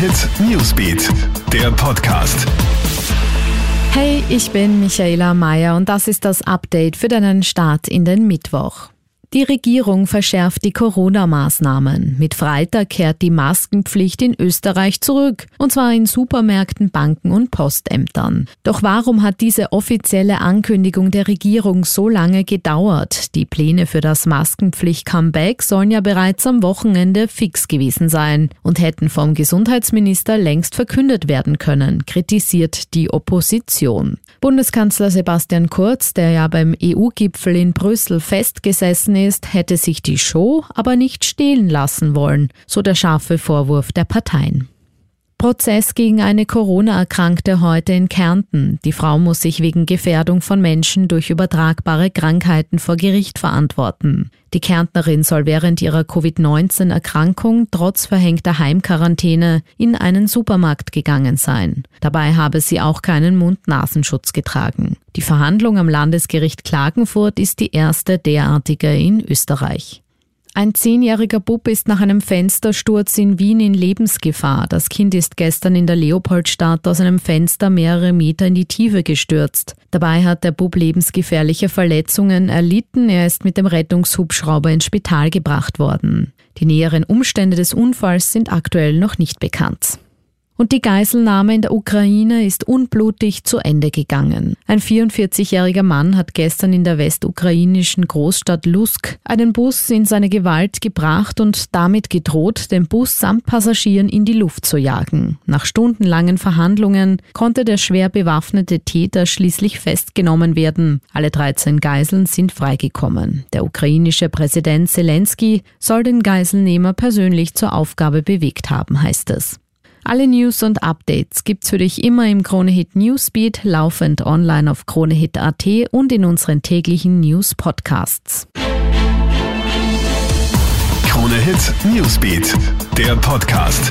Hit Newsbeat, der Podcast. Hey, ich bin Michaela Mayer und das ist das Update für deinen Start in den Mittwoch. Die Regierung verschärft die Corona-Maßnahmen. Mit Freitag kehrt die Maskenpflicht in Österreich zurück, und zwar in Supermärkten, Banken und Postämtern. Doch warum hat diese offizielle Ankündigung der Regierung so lange gedauert? Die Pläne für das Maskenpflicht-Comeback sollen ja bereits am Wochenende fix gewesen sein und hätten vom Gesundheitsminister längst verkündet werden können, kritisiert die Opposition. Bundeskanzler Sebastian Kurz, der ja beim EU-Gipfel in Brüssel festgesessen ist, hätte sich die Show aber nicht stehlen lassen wollen, so der scharfe Vorwurf der Parteien. Prozess gegen eine Corona-Erkrankte heute in Kärnten. Die Frau muss sich wegen Gefährdung von Menschen durch übertragbare Krankheiten vor Gericht verantworten. Die Kärntnerin soll während ihrer Covid-19-Erkrankung trotz verhängter Heimquarantäne in einen Supermarkt gegangen sein. Dabei habe sie auch keinen Mund-Nasenschutz getragen. Die Verhandlung am Landesgericht Klagenfurt ist die erste derartige in Österreich. Ein zehnjähriger Bub ist nach einem Fenstersturz in Wien in Lebensgefahr. Das Kind ist gestern in der Leopoldstadt aus einem Fenster mehrere Meter in die Tiefe gestürzt. Dabei hat der Bub lebensgefährliche Verletzungen erlitten. Er ist mit dem Rettungshubschrauber ins Spital gebracht worden. Die näheren Umstände des Unfalls sind aktuell noch nicht bekannt. Und die Geiselnahme in der Ukraine ist unblutig zu Ende gegangen. Ein 44-jähriger Mann hat gestern in der westukrainischen Großstadt Lusk einen Bus in seine Gewalt gebracht und damit gedroht, den Bus samt Passagieren in die Luft zu jagen. Nach stundenlangen Verhandlungen konnte der schwer bewaffnete Täter schließlich festgenommen werden. Alle 13 Geiseln sind freigekommen. Der ukrainische Präsident Zelensky soll den Geiselnehmer persönlich zur Aufgabe bewegt haben, heißt es. Alle News und Updates gibt's für dich immer im Kronehit Newsbeat, laufend online auf kronehit.at und in unseren täglichen News Podcasts. Kronehit Newsbeat, der Podcast.